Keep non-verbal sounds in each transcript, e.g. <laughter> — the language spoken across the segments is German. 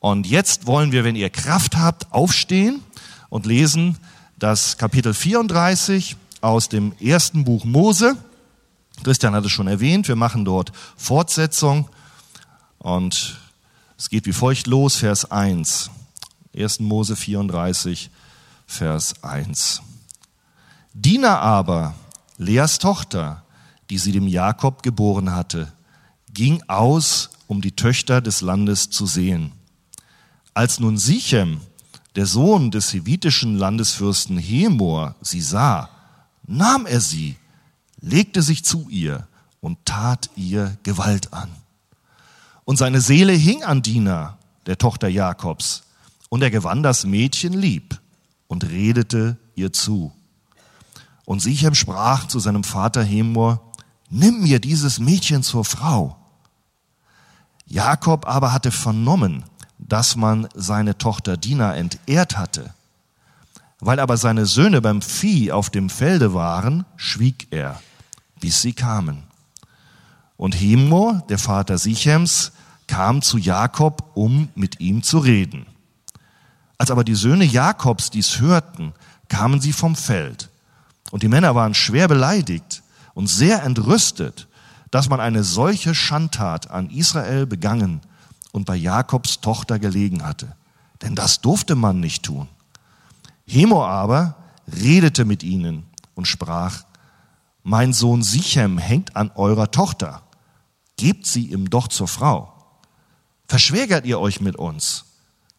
Und jetzt wollen wir, wenn ihr Kraft habt, aufstehen und lesen das Kapitel 34 aus dem ersten Buch Mose. Christian hat es schon erwähnt, wir machen dort Fortsetzung und es geht wie folgt los, Vers 1. 1. Mose 34, Vers 1. Dina aber, Leas Tochter, die sie dem Jakob geboren hatte, ging aus, um die Töchter des Landes zu sehen. Als nun Sichem, der Sohn des hevitischen Landesfürsten Hemor, sie sah, nahm er sie, legte sich zu ihr und tat ihr Gewalt an. Und seine Seele hing an Dina, der Tochter Jakobs, und er gewann das Mädchen lieb und redete ihr zu. Und Sichem sprach zu seinem Vater Hemor, nimm mir dieses Mädchen zur Frau. Jakob aber hatte vernommen, dass man seine Tochter Dina entehrt hatte. Weil aber seine Söhne beim Vieh auf dem Felde waren, schwieg er, bis sie kamen. Und Hemor, der Vater Sichems, kam zu Jakob, um mit ihm zu reden. Als aber die Söhne Jakobs dies hörten, kamen sie vom Feld. Und die Männer waren schwer beleidigt und sehr entrüstet, dass man eine solche Schandtat an Israel begangen und bei Jakobs Tochter gelegen hatte. Denn das durfte man nicht tun. Hemo aber redete mit ihnen und sprach, mein Sohn Sichem hängt an eurer Tochter. Gebt sie ihm doch zur Frau. Verschwägert ihr euch mit uns?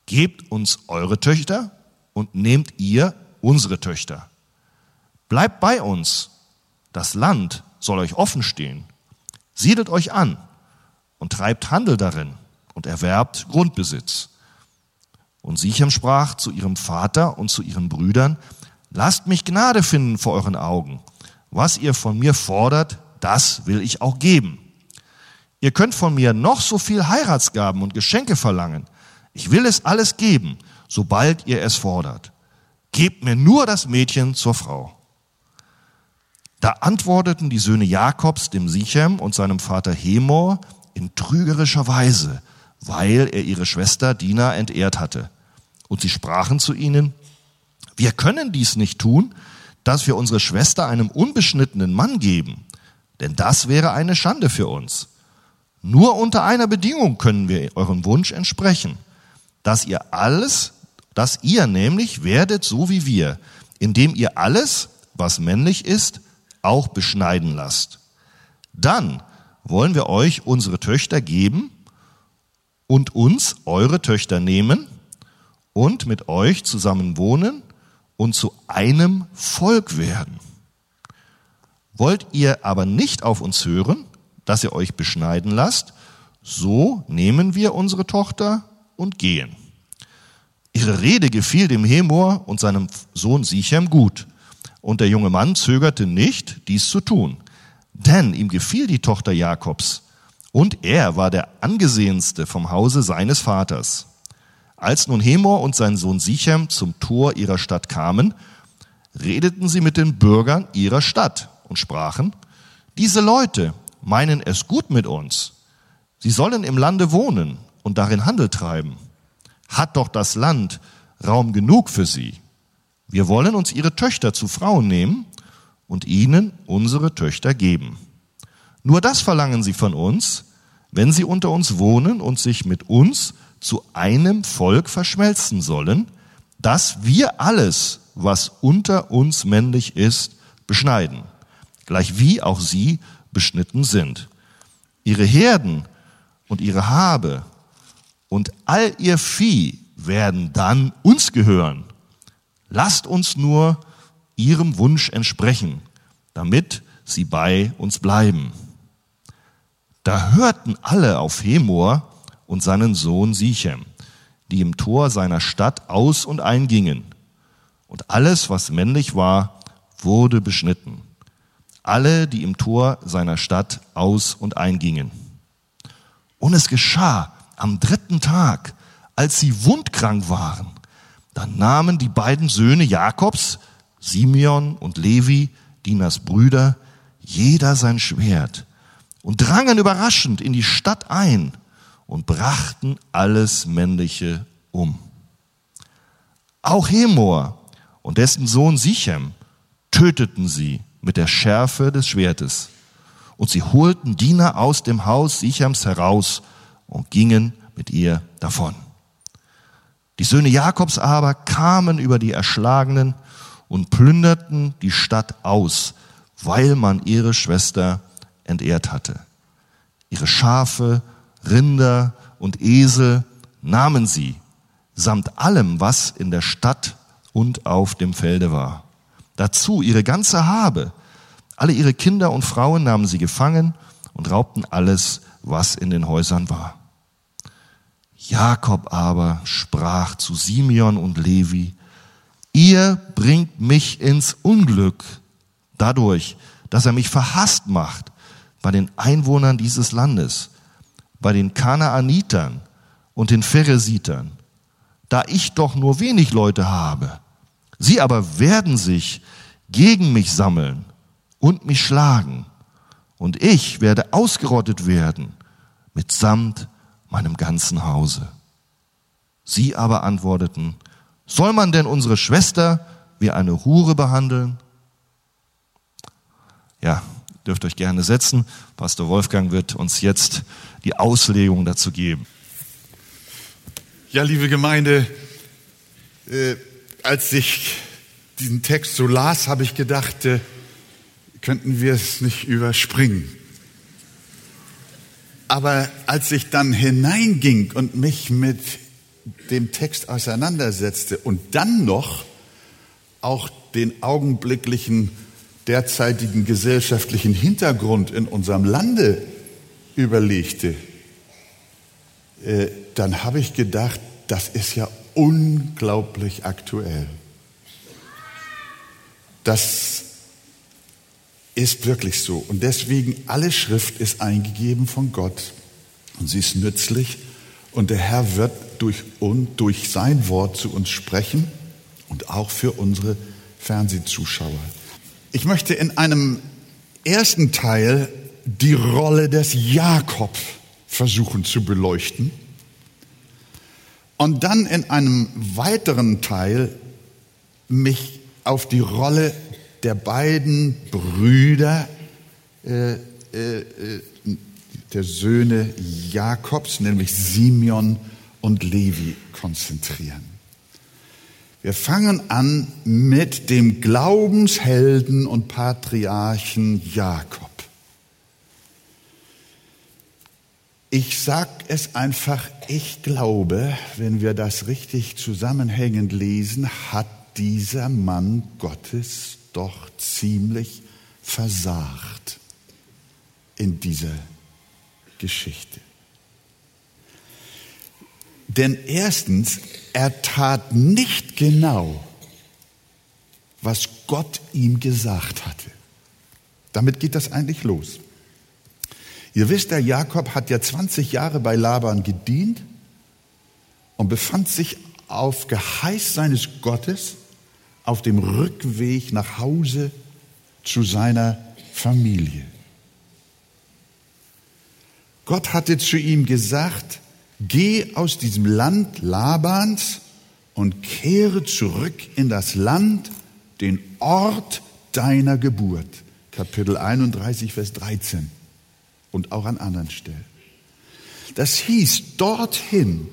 Gebt uns eure Töchter und nehmt ihr unsere Töchter. Bleibt bei uns. Das Land soll euch offen stehen. Siedelt euch an und treibt Handel darin und erwerbt Grundbesitz. Und Sichem sprach zu ihrem Vater und zu ihren Brüdern, lasst mich Gnade finden vor euren Augen. Was ihr von mir fordert, das will ich auch geben. Ihr könnt von mir noch so viel Heiratsgaben und Geschenke verlangen. Ich will es alles geben, sobald ihr es fordert. Gebt mir nur das Mädchen zur Frau. Da antworteten die Söhne Jakobs dem Sichem und seinem Vater Hemor in trügerischer Weise, weil er ihre Schwester Dina entehrt hatte. Und sie sprachen zu ihnen, wir können dies nicht tun, dass wir unsere Schwester einem unbeschnittenen Mann geben, denn das wäre eine Schande für uns. Nur unter einer Bedingung können wir eurem Wunsch entsprechen, dass ihr alles, dass ihr nämlich werdet so wie wir, indem ihr alles, was männlich ist, auch beschneiden lasst. Dann wollen wir euch unsere Töchter geben und uns eure Töchter nehmen und mit euch zusammen wohnen und zu einem Volk werden. Wollt ihr aber nicht auf uns hören, dass ihr euch beschneiden lasst, so nehmen wir unsere Tochter und gehen. Ihre Rede gefiel dem Hemor und seinem Sohn Sichem gut, und der junge Mann zögerte nicht, dies zu tun, denn ihm gefiel die Tochter Jakobs, und er war der angesehenste vom Hause seines Vaters. Als nun Hemor und sein Sohn Sichem zum Tor ihrer Stadt kamen, redeten sie mit den Bürgern ihrer Stadt und sprachen, diese Leute meinen es gut mit uns. Sie sollen im Lande wohnen und darin Handel treiben. Hat doch das Land Raum genug für sie. Wir wollen uns ihre Töchter zu Frauen nehmen und ihnen unsere Töchter geben. Nur das verlangen sie von uns, wenn sie unter uns wohnen und sich mit uns zu einem Volk verschmelzen sollen, dass wir alles, was unter uns männlich ist, beschneiden, gleich wie auch sie beschnitten sind. Ihre Herden und ihre Habe und all ihr Vieh werden dann uns gehören. Lasst uns nur ihrem Wunsch entsprechen, damit sie bei uns bleiben. Da hörten alle auf Hemor und seinen Sohn Sichem, die im Tor seiner Stadt aus und eingingen. Und alles, was männlich war, wurde beschnitten. Alle, die im Tor seiner Stadt aus und eingingen. Und es geschah am dritten Tag, als sie wundkrank waren, dann nahmen die beiden Söhne Jakobs, Simeon und Levi, Dinas Brüder, jeder sein Schwert und drangen überraschend in die Stadt ein und brachten alles Männliche um. Auch Hemor und dessen Sohn Sichem töteten sie mit der Schärfe des Schwertes. Und sie holten Diener aus dem Haus Sichems heraus und gingen mit ihr davon. Die Söhne Jakobs aber kamen über die Erschlagenen und plünderten die Stadt aus, weil man ihre Schwester entehrt hatte. Ihre Schafe, Rinder und Esel nahmen sie, samt allem, was in der Stadt und auf dem Felde war. Dazu ihre ganze Habe, alle ihre Kinder und Frauen nahmen sie gefangen und raubten alles, was in den Häusern war. Jakob aber sprach zu Simeon und Levi, ihr bringt mich ins Unglück dadurch, dass er mich verhasst macht bei den Einwohnern dieses Landes, bei den Kanaanitern und den Pheresitern, da ich doch nur wenig Leute habe. Sie aber werden sich gegen mich sammeln und mich schlagen, und ich werde ausgerottet werden mitsamt meinem ganzen Hause. Sie aber antworteten, soll man denn unsere Schwester wie eine Hure behandeln? Ja, dürft euch gerne setzen. Pastor Wolfgang wird uns jetzt die Auslegung dazu geben. Ja, liebe Gemeinde, äh, als ich diesen Text so las, habe ich gedacht, äh, könnten wir es nicht überspringen. Aber als ich dann hineinging und mich mit dem Text auseinandersetzte und dann noch auch den augenblicklichen derzeitigen gesellschaftlichen Hintergrund in unserem Lande überlegte, äh, dann habe ich gedacht, das ist ja unglaublich aktuell. Das ist wirklich so. Und deswegen, alle Schrift ist eingegeben von Gott und sie ist nützlich und der Herr wird durch, und durch sein Wort zu uns sprechen und auch für unsere Fernsehzuschauer. Ich möchte in einem ersten Teil die Rolle des Jakob versuchen zu beleuchten und dann in einem weiteren Teil mich auf die Rolle der beiden Brüder äh, äh, der Söhne Jakobs, nämlich Simeon und Levi, konzentrieren. Wir fangen an mit dem Glaubenshelden und Patriarchen Jakob. Ich sag es einfach, ich glaube, wenn wir das richtig zusammenhängend lesen, hat dieser Mann Gottes doch ziemlich versagt in dieser Geschichte. Denn erstens, er tat nicht genau, was Gott ihm gesagt hatte. Damit geht das eigentlich los. Ihr wisst, der Jakob hat ja 20 Jahre bei Laban gedient und befand sich auf Geheiß seines Gottes auf dem Rückweg nach Hause zu seiner Familie. Gott hatte zu ihm gesagt, geh aus diesem Land Labans und kehre zurück in das Land, den Ort deiner Geburt. Kapitel 31, Vers 13 und auch an anderen Stellen. Das hieß dorthin,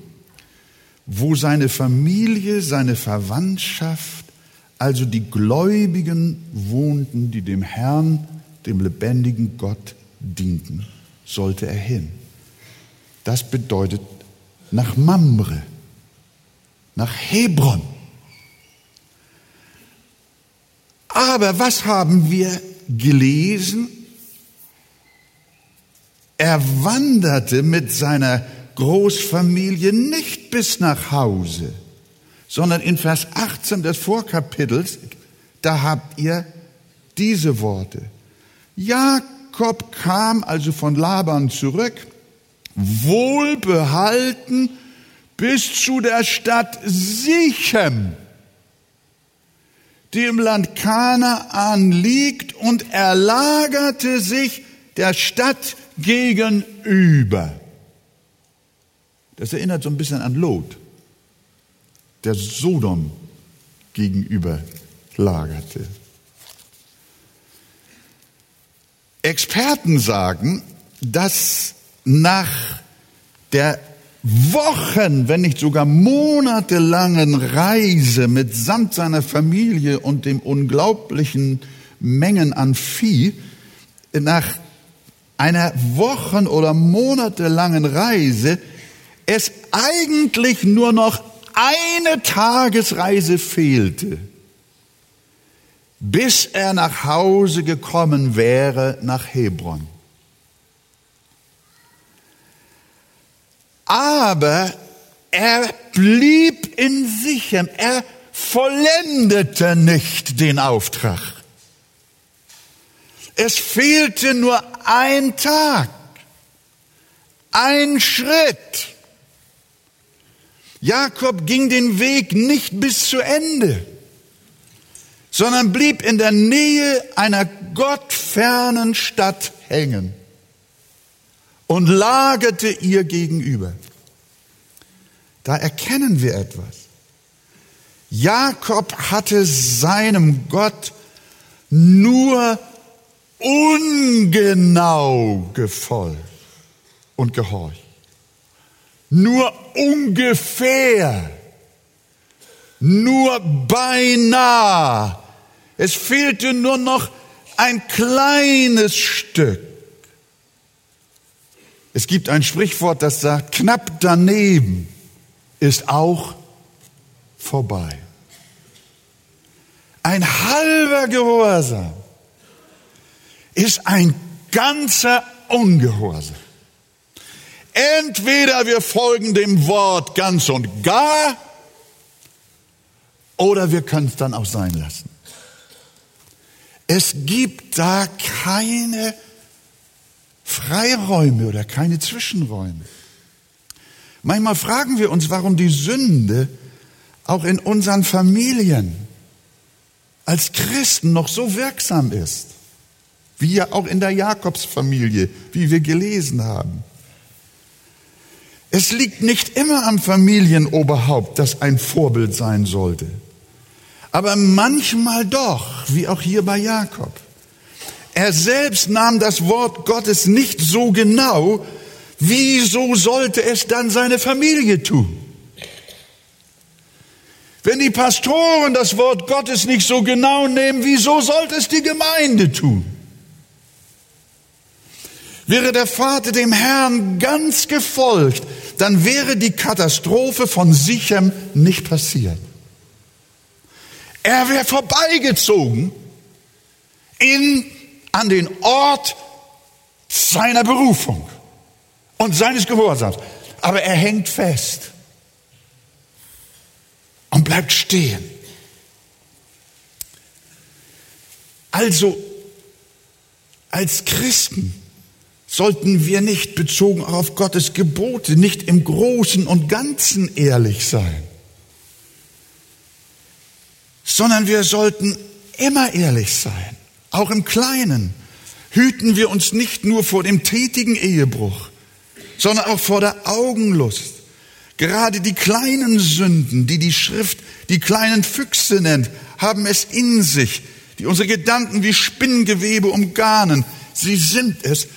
wo seine Familie, seine Verwandtschaft, also die Gläubigen wohnten, die dem Herrn, dem lebendigen Gott dienten, sollte er hin. Das bedeutet nach Mamre, nach Hebron. Aber was haben wir gelesen? Er wanderte mit seiner Großfamilie nicht bis nach Hause, sondern in Vers 18 des Vorkapitels, da habt ihr diese Worte. Jakob kam also von Laban zurück, wohlbehalten bis zu der Stadt Sichem, die im Land Kanaan liegt, und er lagerte sich der Stadt gegenüber. Das erinnert so ein bisschen an Lot, der Sodom gegenüber lagerte. Experten sagen, dass nach der Wochen, wenn nicht sogar monatelangen Reise mitsamt seiner Familie und dem unglaublichen Mengen an Vieh, nach einer Wochen- oder monatelangen Reise es eigentlich nur noch eine Tagesreise fehlte, bis er nach Hause gekommen wäre nach Hebron. Aber er blieb in Sichem, er vollendete nicht den Auftrag. Es fehlte nur ein Tag, ein Schritt. Jakob ging den Weg nicht bis zu Ende, sondern blieb in der Nähe einer gottfernen Stadt hängen und lagerte ihr gegenüber. Da erkennen wir etwas. Jakob hatte seinem Gott nur ungenau gefolgt und gehorcht. Nur ungefähr. Nur beinahe. Es fehlte nur noch ein kleines Stück. Es gibt ein Sprichwort, das sagt, knapp daneben ist auch vorbei. Ein halber Gehorsam ist ein ganzer Ungehorsam. Entweder wir folgen dem Wort ganz und gar, oder wir können es dann auch sein lassen. Es gibt da keine Freiräume oder keine Zwischenräume. Manchmal fragen wir uns, warum die Sünde auch in unseren Familien als Christen noch so wirksam ist, wie ja auch in der Jakobsfamilie, wie wir gelesen haben. Es liegt nicht immer am Familienoberhaupt, das ein Vorbild sein sollte, aber manchmal doch, wie auch hier bei Jakob. Er selbst nahm das Wort Gottes nicht so genau. Wieso sollte es dann seine Familie tun? Wenn die Pastoren das Wort Gottes nicht so genau nehmen, wieso sollte es die Gemeinde tun? Wäre der Vater dem Herrn ganz gefolgt, dann wäre die Katastrophe von Sichem nicht passiert. Er wäre vorbeigezogen in an den Ort seiner Berufung und seines Gehorsams. Aber er hängt fest und bleibt stehen. Also, als Christen sollten wir nicht bezogen auf Gottes Gebote, nicht im Großen und Ganzen ehrlich sein, sondern wir sollten immer ehrlich sein. Auch im Kleinen hüten wir uns nicht nur vor dem tätigen Ehebruch, sondern auch vor der Augenlust. Gerade die kleinen Sünden, die die Schrift die kleinen Füchse nennt, haben es in sich, die unsere Gedanken wie Spinngewebe umgarnen. Sie sind es,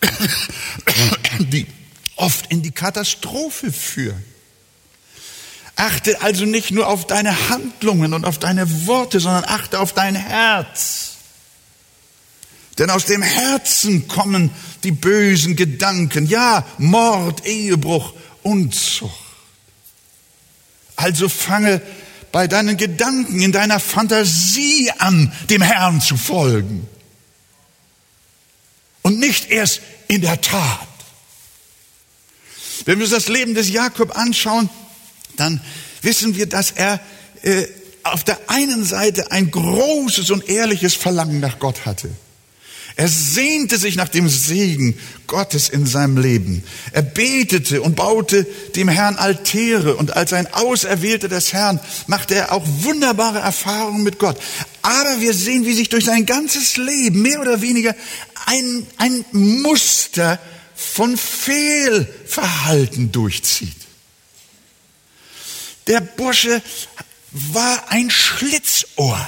<coughs> die oft in die Katastrophe führen. Achte also nicht nur auf deine Handlungen und auf deine Worte, sondern achte auf dein Herz. Denn aus dem Herzen kommen die bösen Gedanken, ja, Mord, Ehebruch, Unzucht. Also fange bei deinen Gedanken, in deiner Fantasie an, dem Herrn zu folgen. Und nicht erst in der Tat. Wenn wir uns das Leben des Jakob anschauen, dann wissen wir, dass er äh, auf der einen Seite ein großes und ehrliches Verlangen nach Gott hatte. Er sehnte sich nach dem Segen Gottes in seinem Leben. Er betete und baute dem Herrn Altäre und als ein Auserwählter des Herrn machte er auch wunderbare Erfahrungen mit Gott. Aber wir sehen, wie sich durch sein ganzes Leben mehr oder weniger ein, ein Muster von Fehlverhalten durchzieht. Der Bursche war ein Schlitzohr.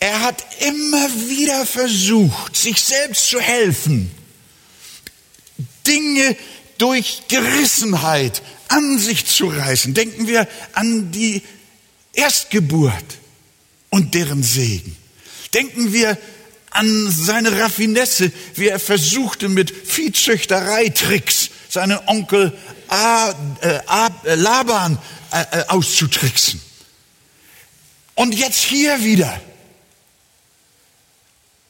Er hat immer wieder versucht, sich selbst zu helfen, Dinge durch Gerissenheit an sich zu reißen. Denken wir an die Erstgeburt und deren Segen. Denken wir an seine Raffinesse, wie er versuchte mit Viehzüchterei-Tricks seinen Onkel A, äh, A, äh, Laban äh, äh, auszutricksen. Und jetzt hier wieder,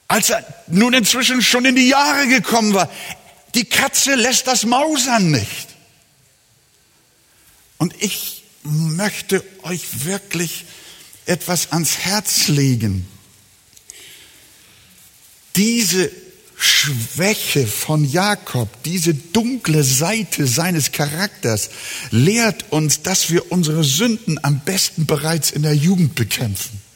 als er nun inzwischen schon in die Jahre gekommen war, die Katze lässt das Mausern nicht. Und ich möchte euch wirklich etwas ans Herz legen. Diese Schwäche von Jakob, diese dunkle Seite seines Charakters lehrt uns, dass wir unsere Sünden am besten bereits in der Jugend bekämpfen.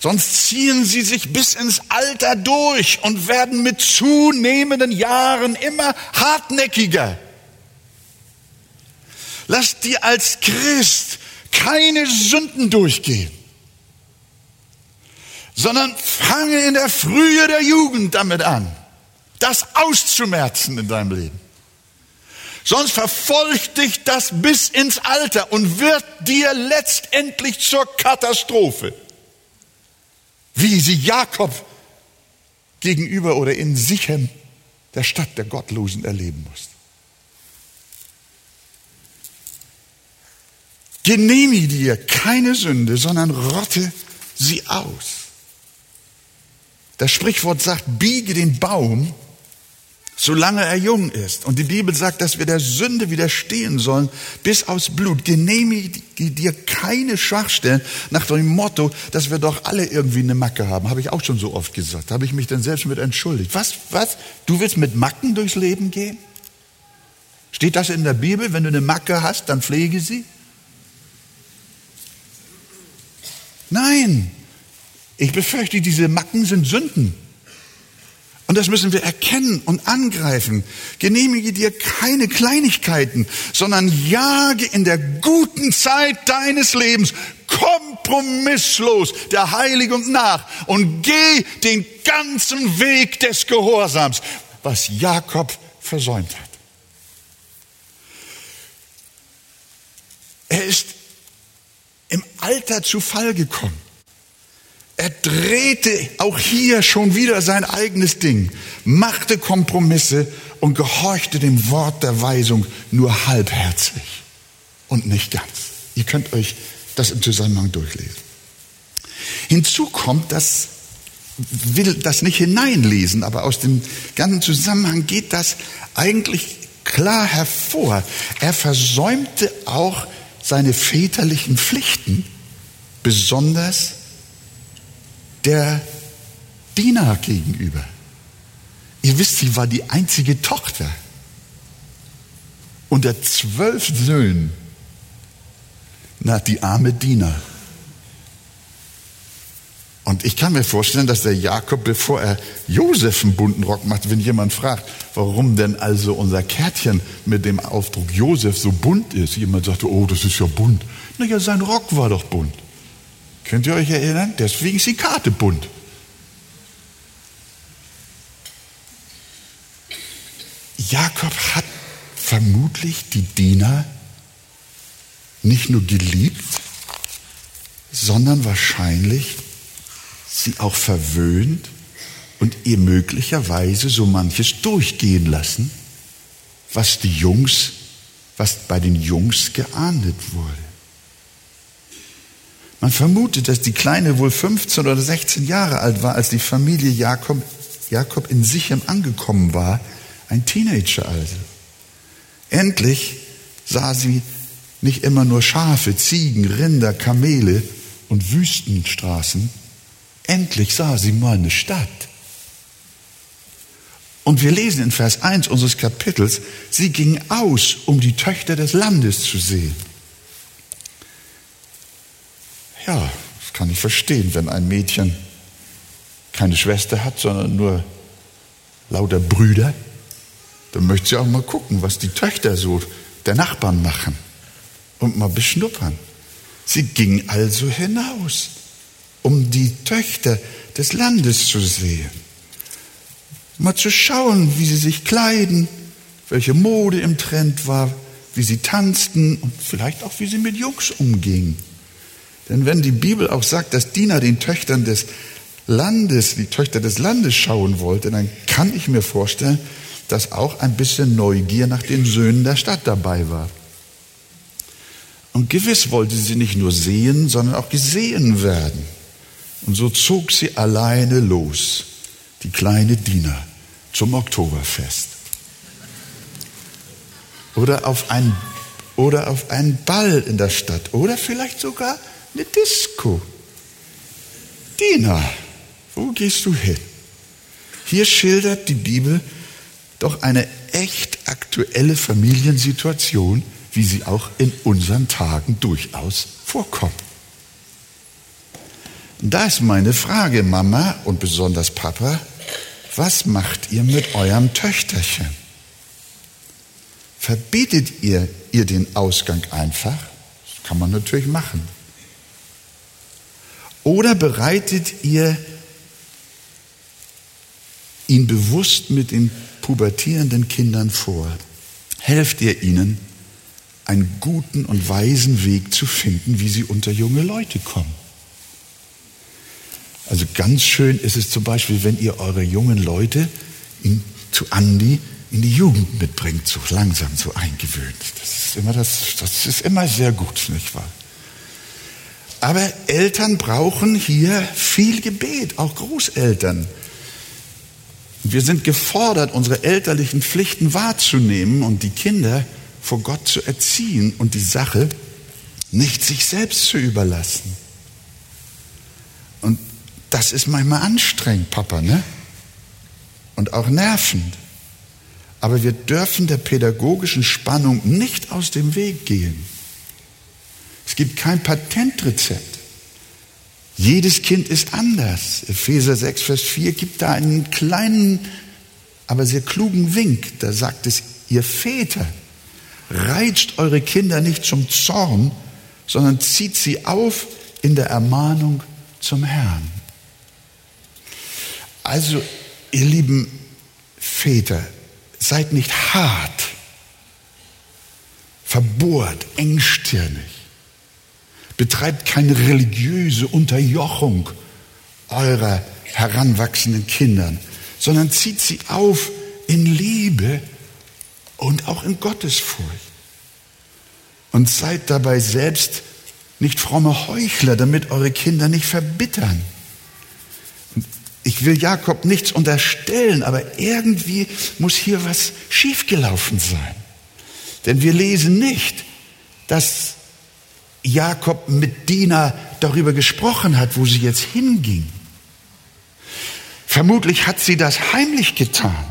Sonst ziehen sie sich bis ins Alter durch und werden mit zunehmenden Jahren immer hartnäckiger. Lass dir als Christ keine Sünden durchgehen, sondern fange in der Frühe der Jugend damit an, das auszumerzen in deinem Leben. Sonst verfolgt dich das bis ins Alter und wird dir letztendlich zur Katastrophe. Wie sie Jakob gegenüber oder in Sichem, der Stadt der Gottlosen, erleben musste. Genehmige dir keine Sünde, sondern rotte sie aus. Das Sprichwort sagt, biege den Baum, solange er jung ist. Und die Bibel sagt, dass wir der Sünde widerstehen sollen bis aus Blut. Genehmige dir keine Schwachstellen nach dem Motto, dass wir doch alle irgendwie eine Macke haben. Habe ich auch schon so oft gesagt. Habe ich mich dann selbst mit entschuldigt. Was, was? Du willst mit Macken durchs Leben gehen? Steht das in der Bibel? Wenn du eine Macke hast, dann pflege sie? Nein, ich befürchte, diese Macken sind Sünden. Und das müssen wir erkennen und angreifen. Genehmige dir keine Kleinigkeiten, sondern jage in der guten Zeit deines Lebens kompromisslos der Heiligung nach und geh den ganzen Weg des Gehorsams, was Jakob versäumt hat. Er ist im Alter zu Fall gekommen. Er drehte auch hier schon wieder sein eigenes Ding, machte Kompromisse und gehorchte dem Wort der Weisung nur halbherzig und nicht ganz. Ihr könnt euch das im Zusammenhang durchlesen. Hinzu kommt, dass will das nicht hineinlesen, aber aus dem ganzen Zusammenhang geht das eigentlich klar hervor. Er versäumte auch seine väterlichen Pflichten, besonders der Diener gegenüber. Ihr wisst, sie war die einzige Tochter unter zwölf Söhnen. Na, die arme Diener. Und ich kann mir vorstellen, dass der Jakob, bevor er Josef einen bunten Rock macht, wenn jemand fragt, warum denn also unser Kärtchen mit dem Aufdruck Josef so bunt ist, jemand sagt, oh, das ist ja bunt. Naja, sein Rock war doch bunt. Könnt ihr euch erinnern? Deswegen ist die Karte bunt. Jakob hat vermutlich die Diener nicht nur geliebt, sondern wahrscheinlich sie auch verwöhnt und ihr möglicherweise so manches durchgehen lassen, was die Jungs, was bei den Jungs geahndet wurde. Man vermutet, dass die Kleine wohl 15 oder 16 Jahre alt war, als die Familie Jakob, Jakob in Sichem angekommen war, ein Teenager also. Endlich sah sie nicht immer nur Schafe, Ziegen, Rinder, Kamele und Wüstenstraßen, Endlich sah sie mal eine Stadt. Und wir lesen in Vers 1 unseres Kapitels, sie ging aus, um die Töchter des Landes zu sehen. Ja, das kann ich verstehen, wenn ein Mädchen keine Schwester hat, sondern nur lauter Brüder, dann möchte sie auch mal gucken, was die Töchter so der Nachbarn machen und mal beschnuppern. Sie ging also hinaus, um die Töchter des Landes zu sehen. Mal zu schauen, wie sie sich kleiden, welche Mode im Trend war, wie sie tanzten und vielleicht auch, wie sie mit Jungs umgingen. Denn wenn die Bibel auch sagt, dass Diener den Töchtern des Landes, die Töchter des Landes schauen wollte, dann kann ich mir vorstellen, dass auch ein bisschen Neugier nach den Söhnen der Stadt dabei war. Und gewiss wollte sie nicht nur sehen, sondern auch gesehen werden. Und so zog sie alleine los, die kleine Diener, zum Oktoberfest. Oder auf ein, oder auf einen Ball in der Stadt. Oder vielleicht sogar eine Disco. Dina, wo gehst du hin? Hier schildert die Bibel doch eine echt aktuelle Familiensituation, wie sie auch in unseren Tagen durchaus vorkommt. Da ist meine Frage, Mama und besonders Papa, was macht ihr mit eurem Töchterchen? Verbietet ihr ihr den Ausgang einfach? Das kann man natürlich machen. Oder bereitet ihr ihn bewusst mit den pubertierenden Kindern vor? Helft ihr ihnen, einen guten und weisen Weg zu finden, wie sie unter junge Leute kommen? Also ganz schön ist es zum Beispiel, wenn ihr eure jungen Leute in, zu Andi in die Jugend mitbringt, so langsam so eingewöhnt. Das ist immer, das, das ist immer sehr gut, nicht wahr? Aber Eltern brauchen hier viel Gebet, auch Großeltern. Wir sind gefordert, unsere elterlichen Pflichten wahrzunehmen und die Kinder vor Gott zu erziehen und die Sache nicht sich selbst zu überlassen. Und das ist manchmal anstrengend, Papa, ne? Und auch nervend. Aber wir dürfen der pädagogischen Spannung nicht aus dem Weg gehen. Es gibt kein Patentrezept. Jedes Kind ist anders. Epheser 6, Vers 4 gibt da einen kleinen, aber sehr klugen Wink. Da sagt es, ihr Väter, reizt eure Kinder nicht zum Zorn, sondern zieht sie auf in der Ermahnung zum Herrn. Also, ihr lieben Väter, seid nicht hart, verbohrt, engstirnig. Betreibt keine religiöse Unterjochung eurer heranwachsenden Kindern, sondern zieht sie auf in Liebe und auch in Gottesfurcht. Und seid dabei selbst nicht fromme Heuchler, damit eure Kinder nicht verbittern. Ich will Jakob nichts unterstellen, aber irgendwie muss hier was schiefgelaufen sein. Denn wir lesen nicht, dass Jakob mit Dina darüber gesprochen hat, wo sie jetzt hinging. Vermutlich hat sie das heimlich getan.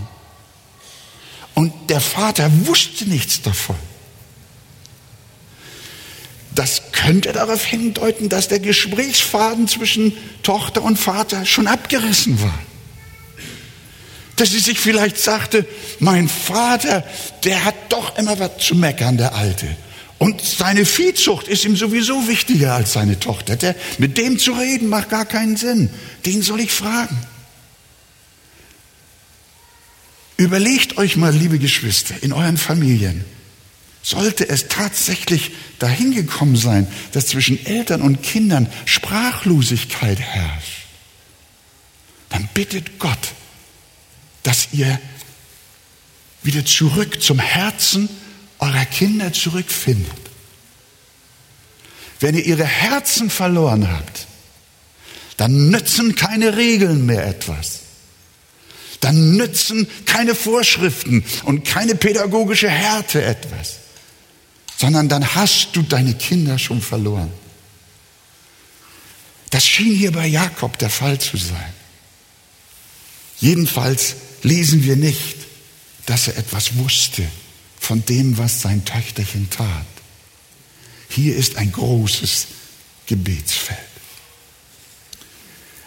Und der Vater wusste nichts davon. Das könnte darauf hindeuten, dass der Gesprächsfaden zwischen Tochter und Vater schon abgerissen war. Dass sie sich vielleicht sagte, mein Vater, der hat doch immer was zu meckern, der Alte. Und seine Viehzucht ist ihm sowieso wichtiger als seine Tochter. Der, mit dem zu reden macht gar keinen Sinn. Den soll ich fragen. Überlegt euch mal, liebe Geschwister, in euren Familien, sollte es tatsächlich dahin gekommen sein, dass zwischen Eltern und Kindern Sprachlosigkeit herrscht, dann bittet Gott, dass ihr wieder zurück zum Herzen eurer Kinder zurückfindet. Wenn ihr ihre Herzen verloren habt, dann nützen keine Regeln mehr etwas. Dann nützen keine Vorschriften und keine pädagogische Härte etwas, sondern dann hast du deine Kinder schon verloren. Das schien hier bei Jakob der Fall zu sein. Jedenfalls lesen wir nicht, dass er etwas wusste von dem, was sein Töchterchen tat. Hier ist ein großes Gebetsfeld.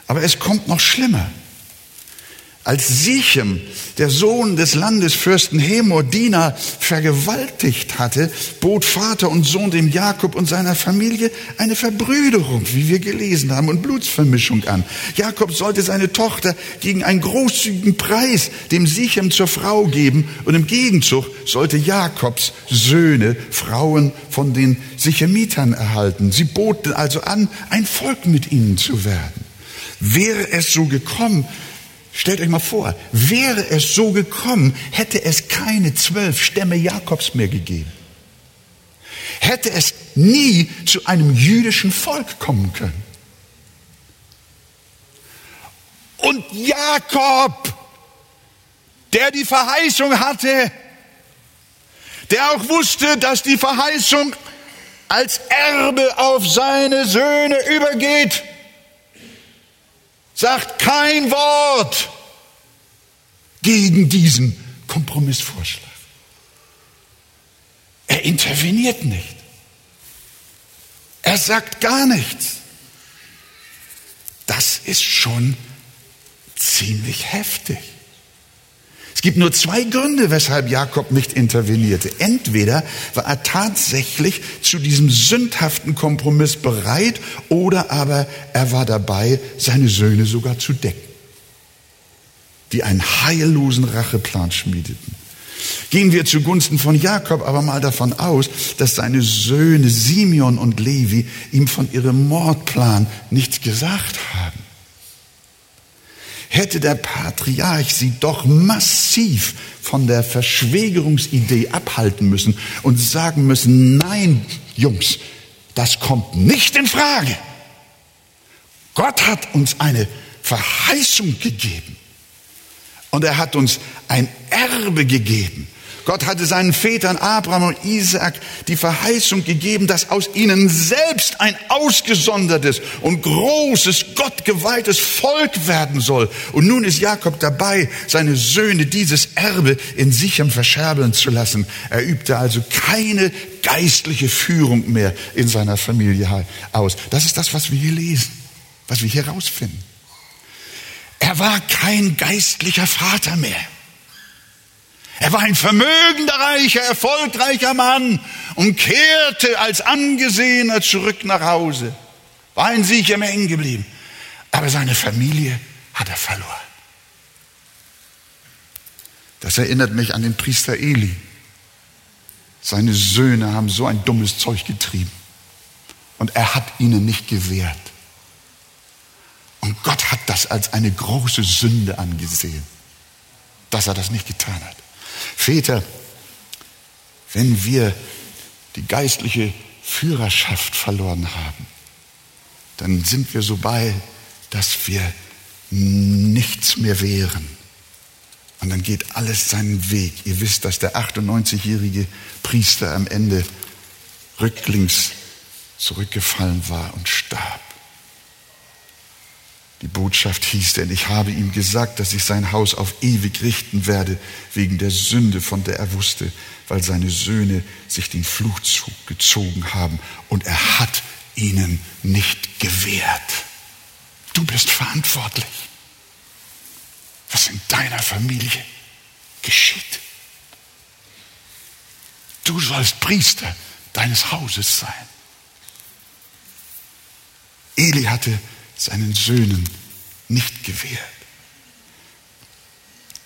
Aber es kommt noch schlimmer. Als Sichem, der Sohn des Landesfürsten Hemor, Dina, vergewaltigt hatte, bot Vater und Sohn dem Jakob und seiner Familie eine Verbrüderung, wie wir gelesen haben, und Blutsvermischung an. Jakob sollte seine Tochter gegen einen großzügigen Preis dem Sichem zur Frau geben und im Gegenzug sollte Jakobs Söhne Frauen von den Sichemitern erhalten. Sie boten also an, ein Volk mit ihnen zu werden. Wäre es so gekommen, Stellt euch mal vor, wäre es so gekommen, hätte es keine zwölf Stämme Jakobs mehr gegeben. Hätte es nie zu einem jüdischen Volk kommen können. Und Jakob, der die Verheißung hatte, der auch wusste, dass die Verheißung als Erbe auf seine Söhne übergeht, sagt kein Wort gegen diesen Kompromissvorschlag. Er interveniert nicht. Er sagt gar nichts. Das ist schon ziemlich heftig. Es gibt nur zwei Gründe, weshalb Jakob nicht intervenierte. Entweder war er tatsächlich zu diesem sündhaften Kompromiss bereit oder aber er war dabei, seine Söhne sogar zu decken, die einen heillosen Racheplan schmiedeten. Gehen wir zugunsten von Jakob aber mal davon aus, dass seine Söhne Simeon und Levi ihm von ihrem Mordplan nichts gesagt haben hätte der Patriarch sie doch massiv von der Verschwägerungsidee abhalten müssen und sagen müssen, nein, Jungs, das kommt nicht in Frage. Gott hat uns eine Verheißung gegeben und er hat uns ein Erbe gegeben. Gott hatte seinen Vätern Abraham und Isaak die Verheißung gegeben, dass aus ihnen selbst ein ausgesondertes und großes, gottgeweihtes Volk werden soll. Und nun ist Jakob dabei, seine Söhne dieses Erbe in Sichem verscherbeln zu lassen. Er übte also keine geistliche Führung mehr in seiner Familie aus. Das ist das, was wir hier lesen, was wir hier rausfinden. Er war kein geistlicher Vater mehr. Er war ein vermögender, reicher, erfolgreicher Mann und kehrte als Angesehener zurück nach Hause. War in sich im Hängen geblieben. Aber seine Familie hat er verloren. Das erinnert mich an den Priester Eli. Seine Söhne haben so ein dummes Zeug getrieben. Und er hat ihnen nicht gewehrt. Und Gott hat das als eine große Sünde angesehen, dass er das nicht getan hat. Väter, wenn wir die geistliche Führerschaft verloren haben, dann sind wir so bei, dass wir nichts mehr wären. Und dann geht alles seinen Weg. Ihr wisst, dass der 98-jährige Priester am Ende rücklings zurückgefallen war und starb. Die Botschaft hieß denn, ich habe ihm gesagt, dass ich sein Haus auf ewig richten werde, wegen der Sünde, von der er wusste, weil seine Söhne sich den Fluchzug gezogen haben und er hat ihnen nicht gewährt. Du bist verantwortlich, was in deiner Familie geschieht. Du sollst Priester deines Hauses sein. Eli hatte seinen Söhnen nicht gewährt.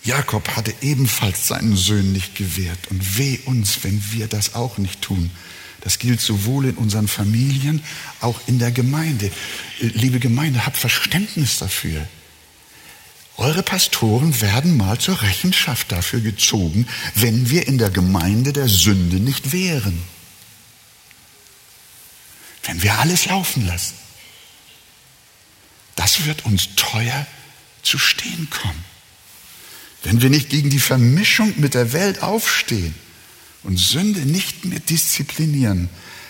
Jakob hatte ebenfalls seinen Söhnen nicht gewährt. Und weh uns, wenn wir das auch nicht tun. Das gilt sowohl in unseren Familien, auch in der Gemeinde. Liebe Gemeinde, habt Verständnis dafür. Eure Pastoren werden mal zur Rechenschaft dafür gezogen, wenn wir in der Gemeinde der Sünde nicht wehren. Wenn wir alles laufen lassen. Das wird uns teuer zu stehen kommen. Wenn wir nicht gegen die Vermischung mit der Welt aufstehen und Sünde nicht mehr disziplinieren,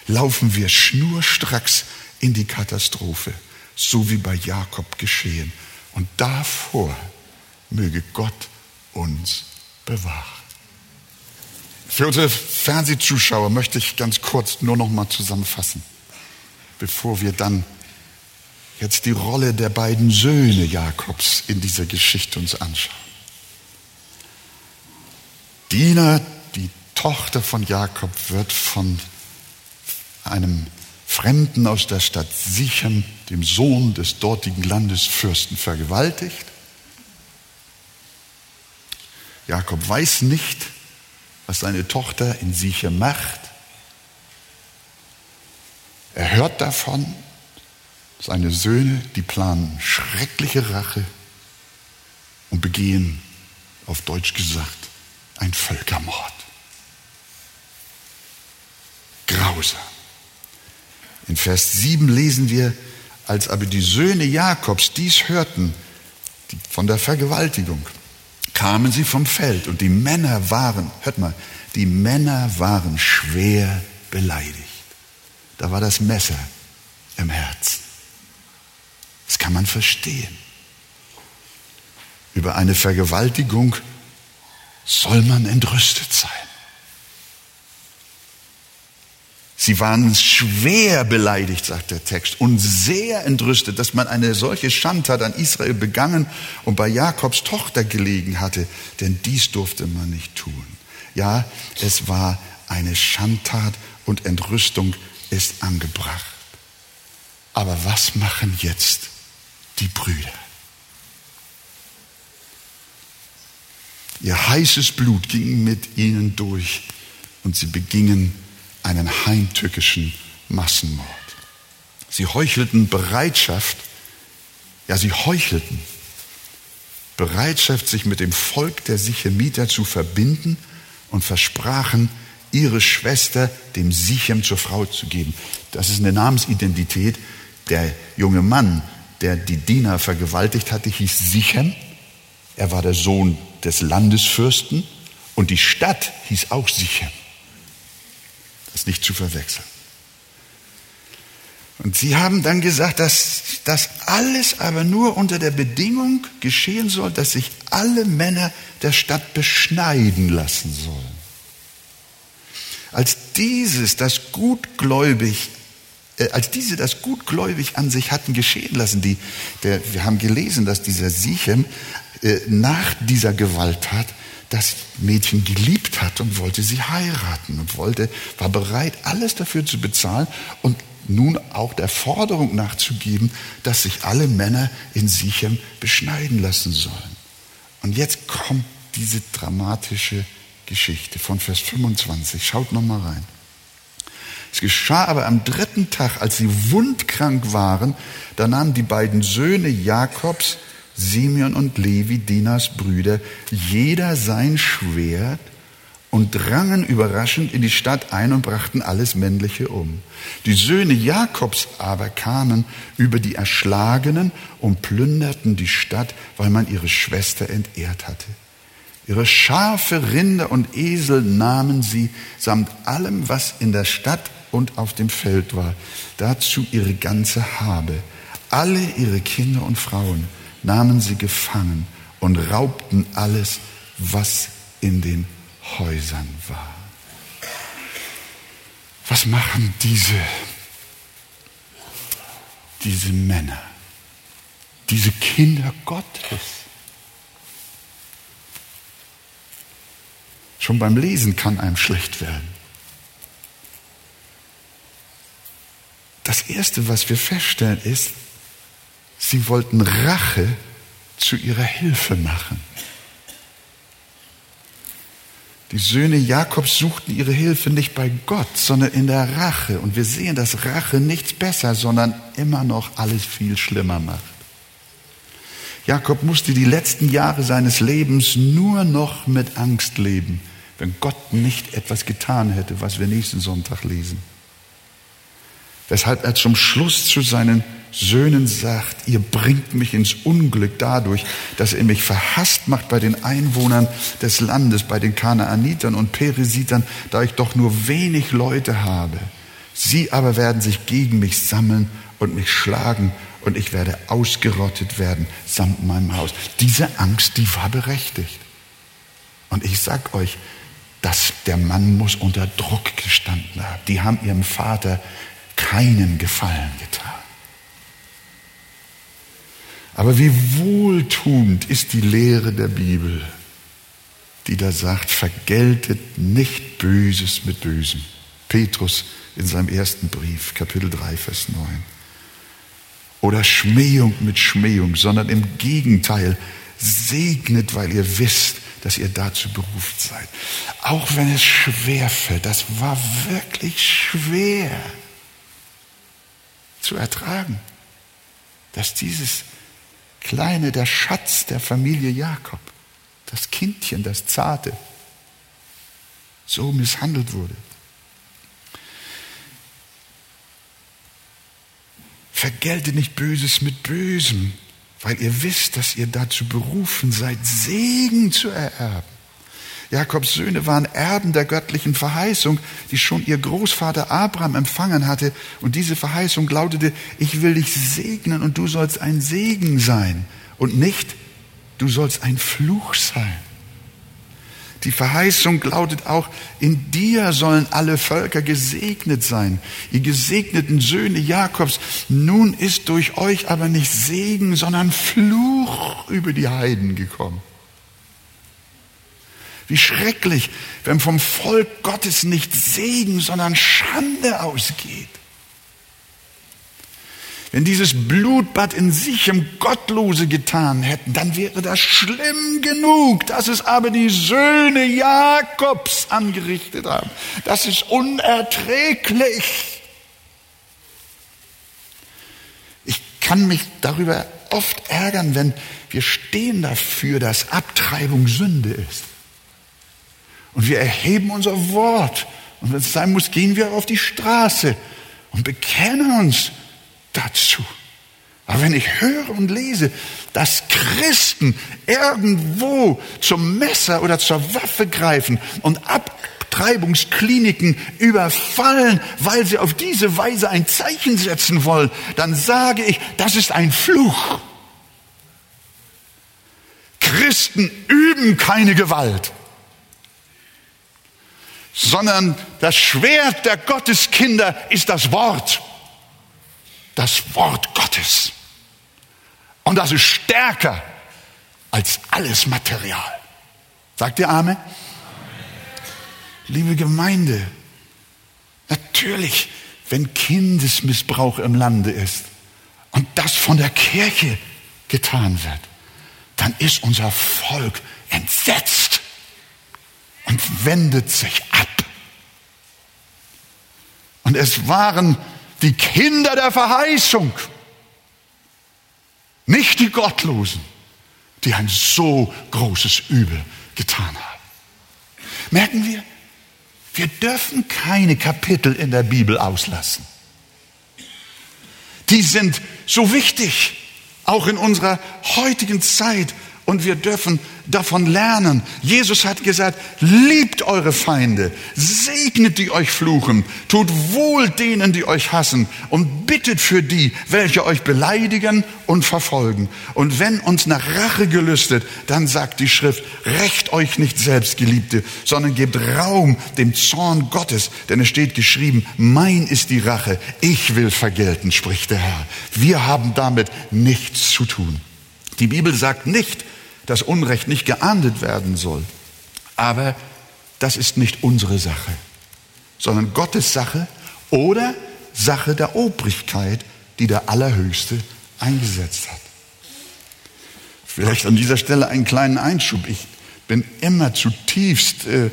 laufen wir schnurstracks in die Katastrophe, so wie bei Jakob geschehen. Und davor möge Gott uns bewahren. Für unsere Fernsehzuschauer möchte ich ganz kurz nur noch mal zusammenfassen, bevor wir dann jetzt die Rolle der beiden Söhne Jakobs in dieser Geschichte uns anschauen. Dina, die Tochter von Jakob, wird von einem Fremden aus der Stadt Sichem, dem Sohn des dortigen Landesfürsten, vergewaltigt. Jakob weiß nicht, was seine Tochter in Sichem macht. Er hört davon, seine Söhne, die planen schreckliche Rache und begehen, auf Deutsch gesagt, ein Völkermord. Grausam. In Vers 7 lesen wir, als aber die Söhne Jakobs dies hörten, die, von der Vergewaltigung, kamen sie vom Feld und die Männer waren, hört mal, die Männer waren schwer beleidigt. Da war das Messer im Herzen. Das kann man verstehen. Über eine Vergewaltigung soll man entrüstet sein. Sie waren schwer beleidigt, sagt der Text, und sehr entrüstet, dass man eine solche Schandtat an Israel begangen und bei Jakobs Tochter gelegen hatte, denn dies durfte man nicht tun. Ja, es war eine Schandtat und Entrüstung ist angebracht. Aber was machen jetzt die Brüder? Ihr heißes Blut ging mit ihnen durch und sie begingen einen heimtückischen Massenmord. Sie heuchelten Bereitschaft, ja, sie heuchelten Bereitschaft, sich mit dem Volk der Sichemiter zu verbinden und versprachen, ihre Schwester dem Sichem zur Frau zu geben. Das ist eine Namensidentität. Der junge Mann, der die Diener vergewaltigt hatte, hieß Sichem. Er war der Sohn des Landesfürsten und die Stadt hieß auch Sichem. Das ist nicht zu verwechseln. Und sie haben dann gesagt, dass das alles aber nur unter der Bedingung geschehen soll, dass sich alle Männer der Stadt beschneiden lassen sollen. Als dieses das gutgläubig als diese das gutgläubig an sich hatten geschehen lassen, die, der, wir haben gelesen, dass dieser Sichem äh, nach dieser Gewalttat das Mädchen geliebt hat und wollte sie heiraten und wollte, war bereit, alles dafür zu bezahlen und nun auch der Forderung nachzugeben, dass sich alle Männer in Sichem beschneiden lassen sollen. Und jetzt kommt diese dramatische Geschichte von Vers 25. Schaut noch mal rein. Es geschah aber am dritten Tag, als sie wundkrank waren, da nahmen die beiden Söhne Jakobs Simeon und Levi, Dinas Brüder, jeder sein Schwert und drangen überraschend in die Stadt ein und brachten alles Männliche um. Die Söhne Jakobs aber kamen über die Erschlagenen und plünderten die Stadt, weil man ihre Schwester entehrt hatte. Ihre Schafe, Rinder und Esel nahmen sie samt allem, was in der Stadt und auf dem Feld war, dazu ihre ganze Habe, alle ihre Kinder und Frauen nahmen sie gefangen und raubten alles, was in den Häusern war. Was machen diese, diese Männer, diese Kinder Gottes? Schon beim Lesen kann einem schlecht werden. Das Erste, was wir feststellen, ist, Sie wollten Rache zu ihrer Hilfe machen. Die Söhne Jakobs suchten ihre Hilfe nicht bei Gott, sondern in der Rache. Und wir sehen, dass Rache nichts besser, sondern immer noch alles viel schlimmer macht. Jakob musste die letzten Jahre seines Lebens nur noch mit Angst leben, wenn Gott nicht etwas getan hätte, was wir nächsten Sonntag lesen. Weshalb er zum Schluss zu seinen Söhnen sagt, ihr bringt mich ins Unglück dadurch, dass ihr mich verhasst macht bei den Einwohnern des Landes, bei den Kanaanitern und Peresitern, da ich doch nur wenig Leute habe. Sie aber werden sich gegen mich sammeln und mich schlagen und ich werde ausgerottet werden samt meinem Haus. Diese Angst, die war berechtigt. Und ich sag euch, dass der Mann muss unter Druck gestanden haben. Die haben ihrem Vater keinen Gefallen getan. Aber wie wohltuend ist die Lehre der Bibel, die da sagt, vergeltet nicht Böses mit Bösem. Petrus in seinem ersten Brief, Kapitel 3, Vers 9. Oder Schmähung mit Schmähung, sondern im Gegenteil, segnet, weil ihr wisst, dass ihr dazu berufen seid. Auch wenn es schwer fällt, das war wirklich schwer zu ertragen, dass dieses kleine, der Schatz der Familie Jakob, das Kindchen, das Zarte, so misshandelt wurde. Vergelte nicht Böses mit Bösem, weil ihr wisst, dass ihr dazu berufen seid, Segen zu ererben. Jakobs Söhne waren Erben der göttlichen Verheißung, die schon ihr Großvater Abraham empfangen hatte. Und diese Verheißung lautete, ich will dich segnen und du sollst ein Segen sein und nicht, du sollst ein Fluch sein. Die Verheißung lautet auch, in dir sollen alle Völker gesegnet sein. Ihr gesegneten Söhne Jakobs, nun ist durch euch aber nicht Segen, sondern Fluch über die Heiden gekommen. Wie schrecklich, wenn vom Volk Gottes nicht Segen, sondern Schande ausgeht. Wenn dieses Blutbad in sich im Gottlose getan hätten, dann wäre das schlimm genug. dass es aber die Söhne Jakobs angerichtet haben. Das ist unerträglich. Ich kann mich darüber oft ärgern, wenn wir stehen dafür, dass Abtreibung Sünde ist. Und wir erheben unser Wort. Und wenn es sein muss, gehen wir auf die Straße und bekennen uns dazu. Aber wenn ich höre und lese, dass Christen irgendwo zum Messer oder zur Waffe greifen und Abtreibungskliniken überfallen, weil sie auf diese Weise ein Zeichen setzen wollen, dann sage ich, das ist ein Fluch. Christen üben keine Gewalt sondern das Schwert der Gotteskinder ist das Wort. Das Wort Gottes. Und das ist stärker als alles Material. Sagt ihr Amen? Liebe Gemeinde, natürlich, wenn Kindesmissbrauch im Lande ist und das von der Kirche getan wird, dann ist unser Volk entsetzt und wendet sich ab. Und es waren die Kinder der Verheißung, nicht die Gottlosen, die ein so großes Übel getan haben. Merken wir, wir dürfen keine Kapitel in der Bibel auslassen. Die sind so wichtig, auch in unserer heutigen Zeit. Und wir dürfen davon lernen. Jesus hat gesagt, liebt eure Feinde, segnet die euch fluchen, tut wohl denen, die euch hassen und bittet für die, welche euch beleidigen und verfolgen. Und wenn uns nach Rache gelüstet, dann sagt die Schrift, rächt euch nicht selbst, Geliebte, sondern gebt Raum dem Zorn Gottes, denn es steht geschrieben, mein ist die Rache, ich will vergelten, spricht der Herr. Wir haben damit nichts zu tun. Die Bibel sagt nicht, dass Unrecht nicht geahndet werden soll. Aber das ist nicht unsere Sache, sondern Gottes Sache oder Sache der Obrigkeit, die der Allerhöchste eingesetzt hat. Vielleicht an dieser Stelle einen kleinen Einschub. Ich bin immer zutiefst äh,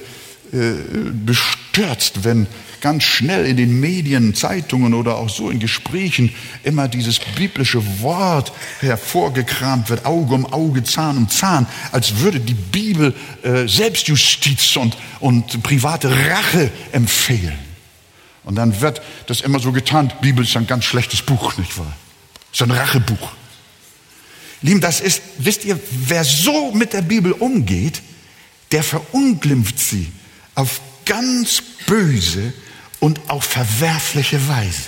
äh, bestürzt, wenn ganz schnell in den Medien, Zeitungen oder auch so in Gesprächen immer dieses biblische Wort hervorgekramt wird, Auge um Auge, Zahn um Zahn, als würde die Bibel äh, Selbstjustiz und, und private Rache empfehlen. Und dann wird das immer so getan, die Bibel ist ein ganz schlechtes Buch, nicht wahr? ist ein Rachebuch. Lieben, das ist, wisst ihr, wer so mit der Bibel umgeht, der verunglimpft sie auf ganz böse und auf verwerfliche Weise.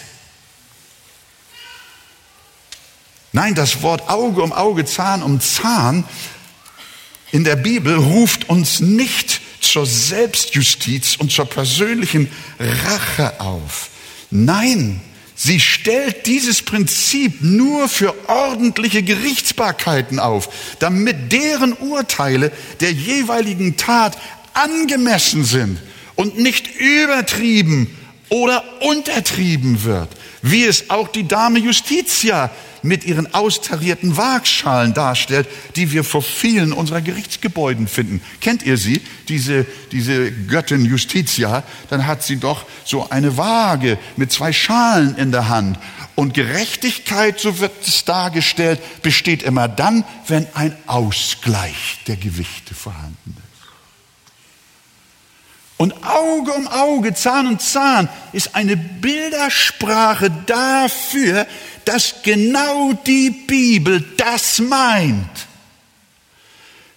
Nein, das Wort Auge um Auge, Zahn um Zahn in der Bibel ruft uns nicht zur Selbstjustiz und zur persönlichen Rache auf. Nein, Sie stellt dieses Prinzip nur für ordentliche Gerichtsbarkeiten auf, damit deren Urteile der jeweiligen Tat angemessen sind und nicht übertrieben oder untertrieben wird, wie es auch die Dame Justitia mit ihren austarierten Waagschalen darstellt, die wir vor vielen unserer Gerichtsgebäuden finden. Kennt ihr sie, diese, diese Göttin Justitia? Dann hat sie doch so eine Waage mit zwei Schalen in der Hand. Und Gerechtigkeit, so wird es dargestellt, besteht immer dann, wenn ein Ausgleich der Gewichte vorhanden ist. Und Auge um Auge, Zahn um Zahn ist eine Bildersprache dafür, dass genau die Bibel das meint.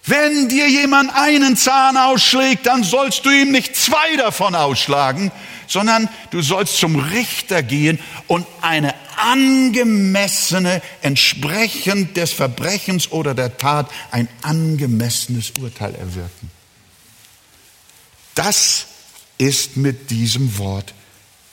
Wenn dir jemand einen Zahn ausschlägt, dann sollst du ihm nicht zwei davon ausschlagen, sondern du sollst zum Richter gehen und eine angemessene, entsprechend des Verbrechens oder der Tat, ein angemessenes Urteil erwirken. Das ist mit diesem Wort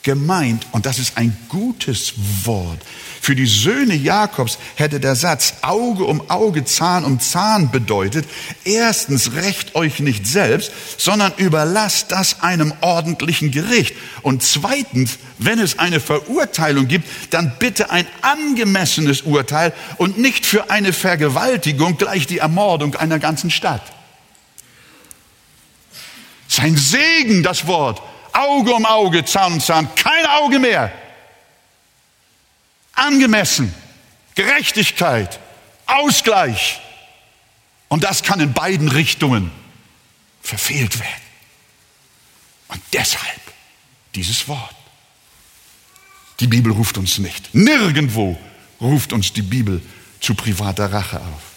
gemeint. Und das ist ein gutes Wort. Für die Söhne Jakobs hätte der Satz Auge um Auge, Zahn um Zahn bedeutet, erstens recht euch nicht selbst, sondern überlasst das einem ordentlichen Gericht. Und zweitens, wenn es eine Verurteilung gibt, dann bitte ein angemessenes Urteil und nicht für eine Vergewaltigung gleich die Ermordung einer ganzen Stadt. Sein Segen, das Wort. Auge um Auge, Zahn um Zahn, kein Auge mehr. Angemessen, Gerechtigkeit, Ausgleich. Und das kann in beiden Richtungen verfehlt werden. Und deshalb dieses Wort. Die Bibel ruft uns nicht. Nirgendwo ruft uns die Bibel zu privater Rache auf.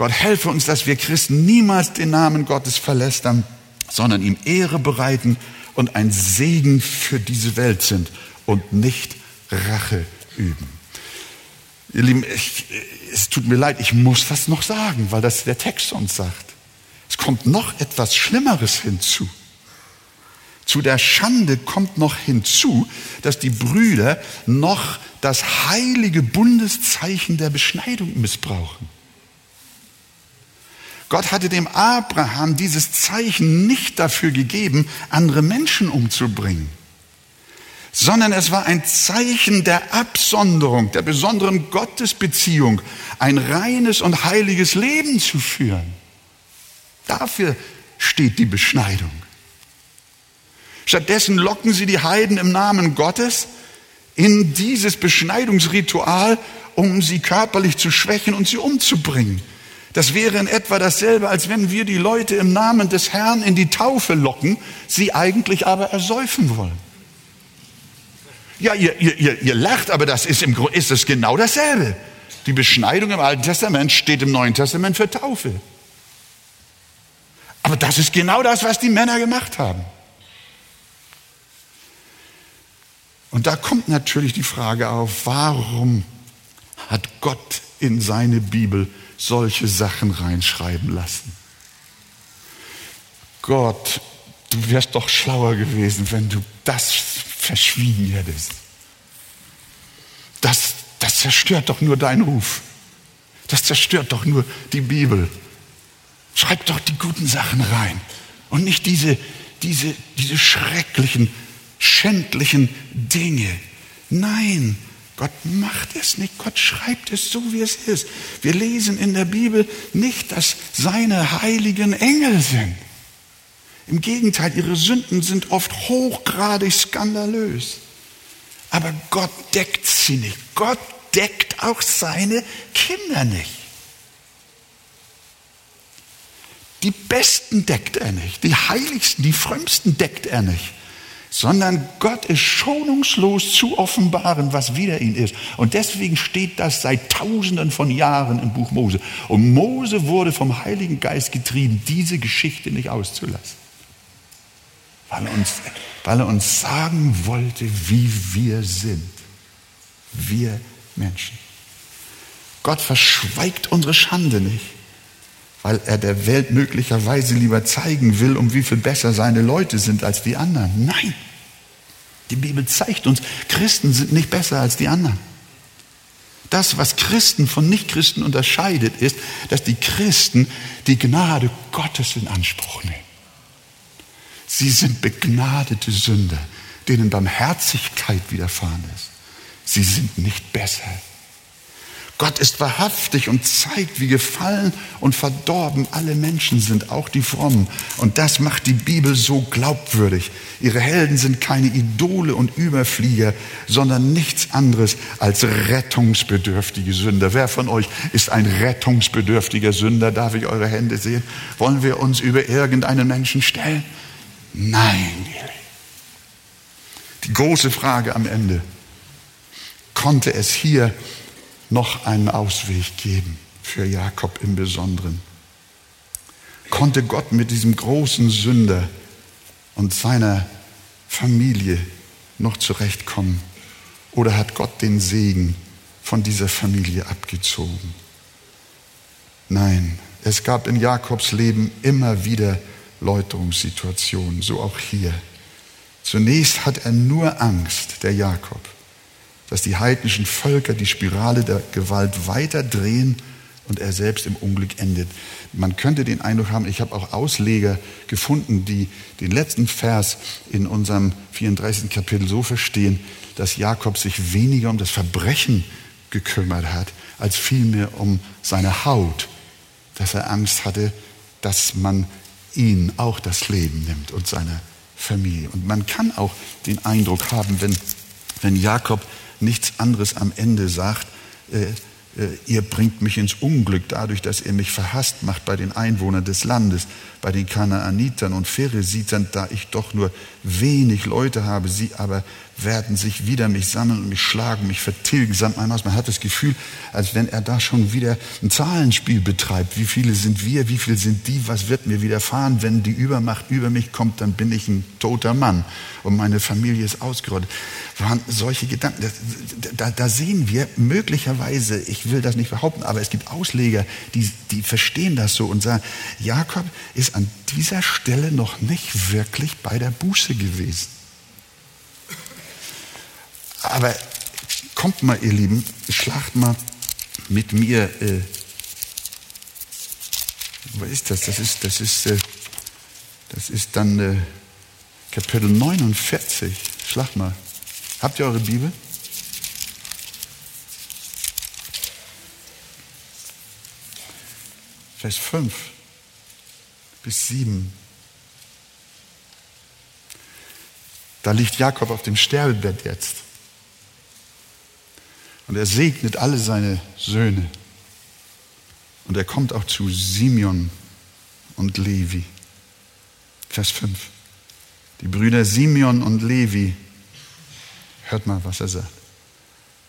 Gott helfe uns, dass wir Christen niemals den Namen Gottes verlästern, sondern ihm Ehre bereiten und ein Segen für diese Welt sind und nicht Rache üben. Ihr Lieben, ich, es tut mir leid, ich muss das noch sagen, weil das der Text uns sagt. Es kommt noch etwas Schlimmeres hinzu. Zu der Schande kommt noch hinzu, dass die Brüder noch das heilige Bundeszeichen der Beschneidung missbrauchen. Gott hatte dem Abraham dieses Zeichen nicht dafür gegeben, andere Menschen umzubringen, sondern es war ein Zeichen der Absonderung, der besonderen Gottesbeziehung, ein reines und heiliges Leben zu führen. Dafür steht die Beschneidung. Stattdessen locken sie die Heiden im Namen Gottes in dieses Beschneidungsritual, um sie körperlich zu schwächen und sie umzubringen. Das wäre in etwa dasselbe, als wenn wir die Leute im Namen des Herrn in die Taufe locken, sie eigentlich aber ersäufen wollen. Ja, ihr, ihr, ihr lacht, aber das ist, im ist es genau dasselbe. Die Beschneidung im Alten Testament steht im Neuen Testament für Taufe. Aber das ist genau das, was die Männer gemacht haben. Und da kommt natürlich die Frage auf, warum hat Gott in seine Bibel solche Sachen reinschreiben lassen. Gott, du wärst doch schlauer gewesen, wenn du das verschwiegen hättest. Das, das zerstört doch nur deinen Ruf. Das zerstört doch nur die Bibel. Schreib doch die guten Sachen rein und nicht diese, diese, diese schrecklichen, schändlichen Dinge. Nein, Gott macht es nicht, Gott schreibt es so, wie es ist. Wir lesen in der Bibel nicht, dass seine heiligen Engel sind. Im Gegenteil, ihre Sünden sind oft hochgradig skandalös. Aber Gott deckt sie nicht. Gott deckt auch seine Kinder nicht. Die Besten deckt er nicht, die Heiligsten, die Frömmsten deckt er nicht sondern Gott ist schonungslos zu offenbaren, was wider ihn ist. Und deswegen steht das seit Tausenden von Jahren im Buch Mose. Und Mose wurde vom Heiligen Geist getrieben, diese Geschichte nicht auszulassen. Weil er uns, weil er uns sagen wollte, wie wir sind. Wir Menschen. Gott verschweigt unsere Schande nicht, weil er der Welt möglicherweise lieber zeigen will, um wie viel besser seine Leute sind als die anderen. Nein. Die Bibel zeigt uns, Christen sind nicht besser als die anderen. Das, was Christen von Nichtchristen unterscheidet, ist, dass die Christen die Gnade Gottes in Anspruch nehmen. Sie sind begnadete Sünder, denen Barmherzigkeit widerfahren ist. Sie sind nicht besser Gott ist wahrhaftig und zeigt, wie gefallen und verdorben alle Menschen sind, auch die Frommen. Und das macht die Bibel so glaubwürdig. Ihre Helden sind keine Idole und Überflieger, sondern nichts anderes als rettungsbedürftige Sünder. Wer von euch ist ein rettungsbedürftiger Sünder? Darf ich eure Hände sehen? Wollen wir uns über irgendeinen Menschen stellen? Nein. Die große Frage am Ende. Konnte es hier noch einen Ausweg geben für Jakob im Besonderen. Konnte Gott mit diesem großen Sünder und seiner Familie noch zurechtkommen? Oder hat Gott den Segen von dieser Familie abgezogen? Nein, es gab in Jakobs Leben immer wieder Läuterungssituationen, so auch hier. Zunächst hat er nur Angst, der Jakob, dass die heidnischen Völker die Spirale der Gewalt weiter drehen und er selbst im Unglück endet. Man könnte den Eindruck haben, ich habe auch Ausleger gefunden, die den letzten Vers in unserem 34. Kapitel so verstehen, dass Jakob sich weniger um das Verbrechen gekümmert hat, als vielmehr um seine Haut, dass er Angst hatte, dass man ihn auch das Leben nimmt und seine Familie. Und man kann auch den Eindruck haben, wenn, wenn Jakob nichts anderes am Ende sagt, äh, äh, ihr bringt mich ins Unglück dadurch, dass ihr mich verhasst macht bei den Einwohnern des Landes, bei den Kanaanitern und Pheresitern, da ich doch nur wenig Leute habe, sie aber werden sich wieder mich sammeln und mich schlagen, mich vertilgen samt meinem Haus. Man hat das Gefühl, als wenn er da schon wieder ein Zahlenspiel betreibt. Wie viele sind wir, wie viele sind die, was wird mir widerfahren? Wenn die Übermacht über mich kommt, dann bin ich ein toter Mann und meine Familie ist ausgerottet. Waren solche Gedanken, da, da sehen wir möglicherweise, ich will das nicht behaupten, aber es gibt Ausleger, die, die verstehen das so und sagen, Jakob ist an dieser Stelle noch nicht wirklich bei der Buße gewesen. Aber kommt mal, ihr Lieben, schlagt mal mit mir. Äh, was ist das? Das ist, das ist, äh, das ist dann äh, Kapitel 49. Schlagt mal. Habt ihr eure Bibel? Vers 5 bis 7. Da liegt Jakob auf dem Sterbebett jetzt. Und er segnet alle seine Söhne. Und er kommt auch zu Simeon und Levi. Vers 5. Die Brüder Simeon und Levi, hört mal, was er sagt.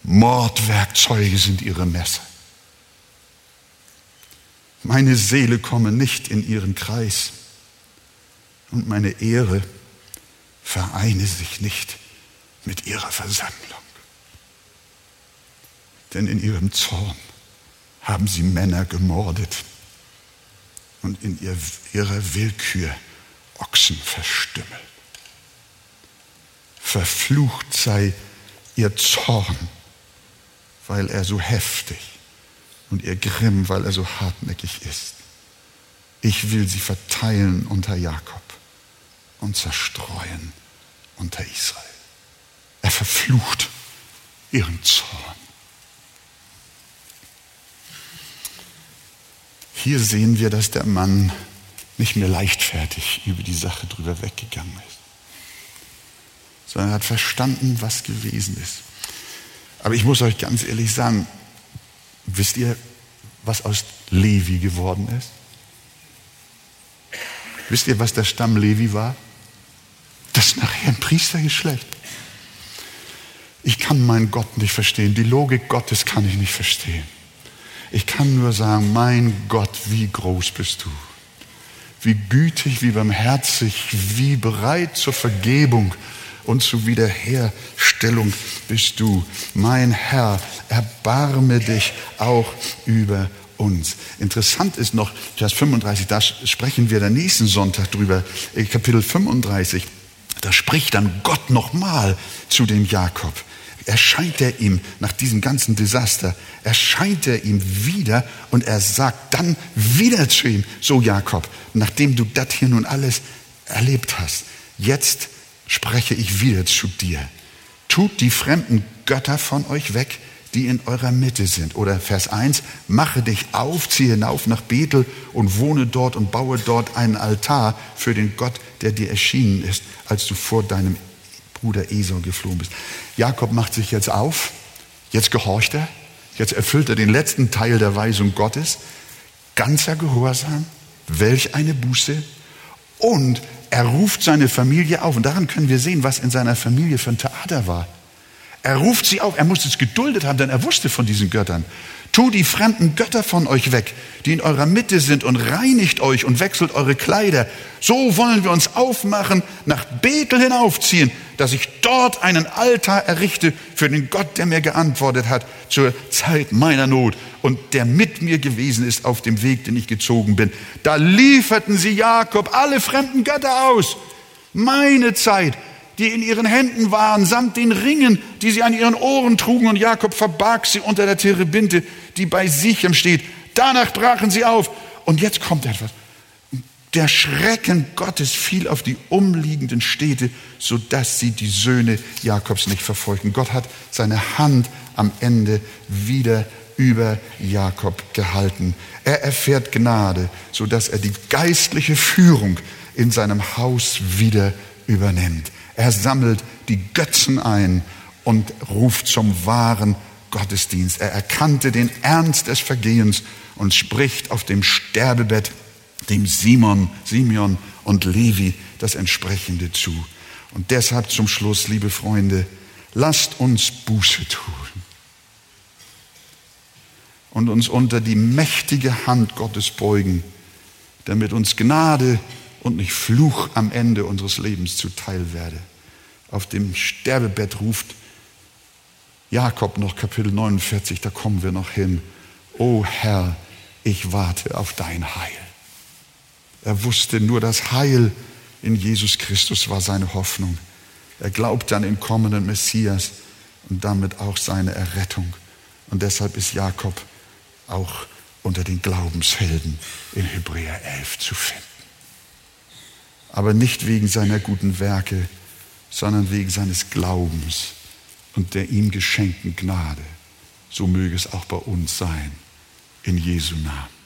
Mordwerkzeuge sind ihre Messer. Meine Seele komme nicht in ihren Kreis und meine Ehre vereine sich nicht mit ihrer Versammlung denn in ihrem Zorn haben sie Männer gemordet und in ihrer Willkür Ochsen verstümmelt. Verflucht sei ihr Zorn, weil er so heftig und ihr Grimm, weil er so hartnäckig ist. Ich will sie verteilen unter Jakob und zerstreuen unter Israel. Er verflucht ihren Zorn. Hier sehen wir, dass der Mann nicht mehr leichtfertig über die Sache drüber weggegangen ist, sondern er hat verstanden, was gewesen ist. Aber ich muss euch ganz ehrlich sagen, wisst ihr, was aus Levi geworden ist? Wisst ihr, was der Stamm Levi war? Das ist nachher ein Priestergeschlecht. Ich kann meinen Gott nicht verstehen. Die Logik Gottes kann ich nicht verstehen. Ich kann nur sagen, mein Gott, wie groß bist du. Wie gütig, wie barmherzig, wie bereit zur Vergebung und zur Wiederherstellung bist du. Mein Herr, erbarme dich auch über uns. Interessant ist noch, Vers 35, da sprechen wir der nächsten Sonntag drüber, Kapitel 35. Da spricht dann Gott nochmal zu dem Jakob. Erscheint er ihm nach diesem ganzen Desaster, erscheint er ihm wieder und er sagt dann wieder zu ihm, so Jakob, nachdem du das hier nun alles erlebt hast, jetzt spreche ich wieder zu dir. Tut die fremden Götter von euch weg, die in eurer Mitte sind. Oder Vers 1, mache dich auf, ziehe hinauf nach Bethel und wohne dort und baue dort einen Altar für den Gott, der dir erschienen ist, als du vor deinem Bruder Esau geflohen bist. Jakob macht sich jetzt auf, jetzt gehorcht er, jetzt erfüllt er den letzten Teil der Weisung Gottes, ganzer Gehorsam, welch eine Buße und er ruft seine Familie auf und daran können wir sehen, was in seiner Familie für ein Theater war. Er ruft sie auf, er muss es geduldet haben, denn er wusste von diesen Göttern. Tu die fremden Götter von euch weg, die in eurer Mitte sind, und reinigt euch und wechselt eure Kleider. So wollen wir uns aufmachen, nach Bethel hinaufziehen, dass ich dort einen Altar errichte für den Gott, der mir geantwortet hat zur Zeit meiner Not und der mit mir gewesen ist auf dem Weg, den ich gezogen bin. Da lieferten sie Jakob alle fremden Götter aus. Meine Zeit, die in ihren Händen waren, samt den Ringen, die sie an ihren Ohren trugen, und Jakob verbarg sie unter der Terebinte, die bei Sichem steht. Danach brachen sie auf. Und jetzt kommt etwas. Der Schrecken Gottes fiel auf die umliegenden Städte, sodass sie die Söhne Jakobs nicht verfolgten. Gott hat seine Hand am Ende wieder über Jakob gehalten. Er erfährt Gnade, sodass er die geistliche Führung in seinem Haus wieder übernimmt. Er sammelt die Götzen ein und ruft zum wahren Gottesdienst. Er erkannte den Ernst des Vergehens und spricht auf dem Sterbebett dem Simon, Simeon und Levi das entsprechende zu. Und deshalb zum Schluss, liebe Freunde, lasst uns Buße tun und uns unter die mächtige Hand Gottes beugen, damit uns Gnade und nicht Fluch am Ende unseres Lebens zuteil werde. Auf dem Sterbebett ruft Jakob noch Kapitel 49, da kommen wir noch hin. O Herr, ich warte auf dein Heil. Er wusste nur, das Heil in Jesus Christus war seine Hoffnung. Er glaubte an den kommenden Messias und damit auch seine Errettung. Und deshalb ist Jakob auch unter den Glaubenshelden in Hebräer 11 zu finden aber nicht wegen seiner guten Werke, sondern wegen seines Glaubens und der ihm geschenkten Gnade. So möge es auch bei uns sein, in Jesu Namen.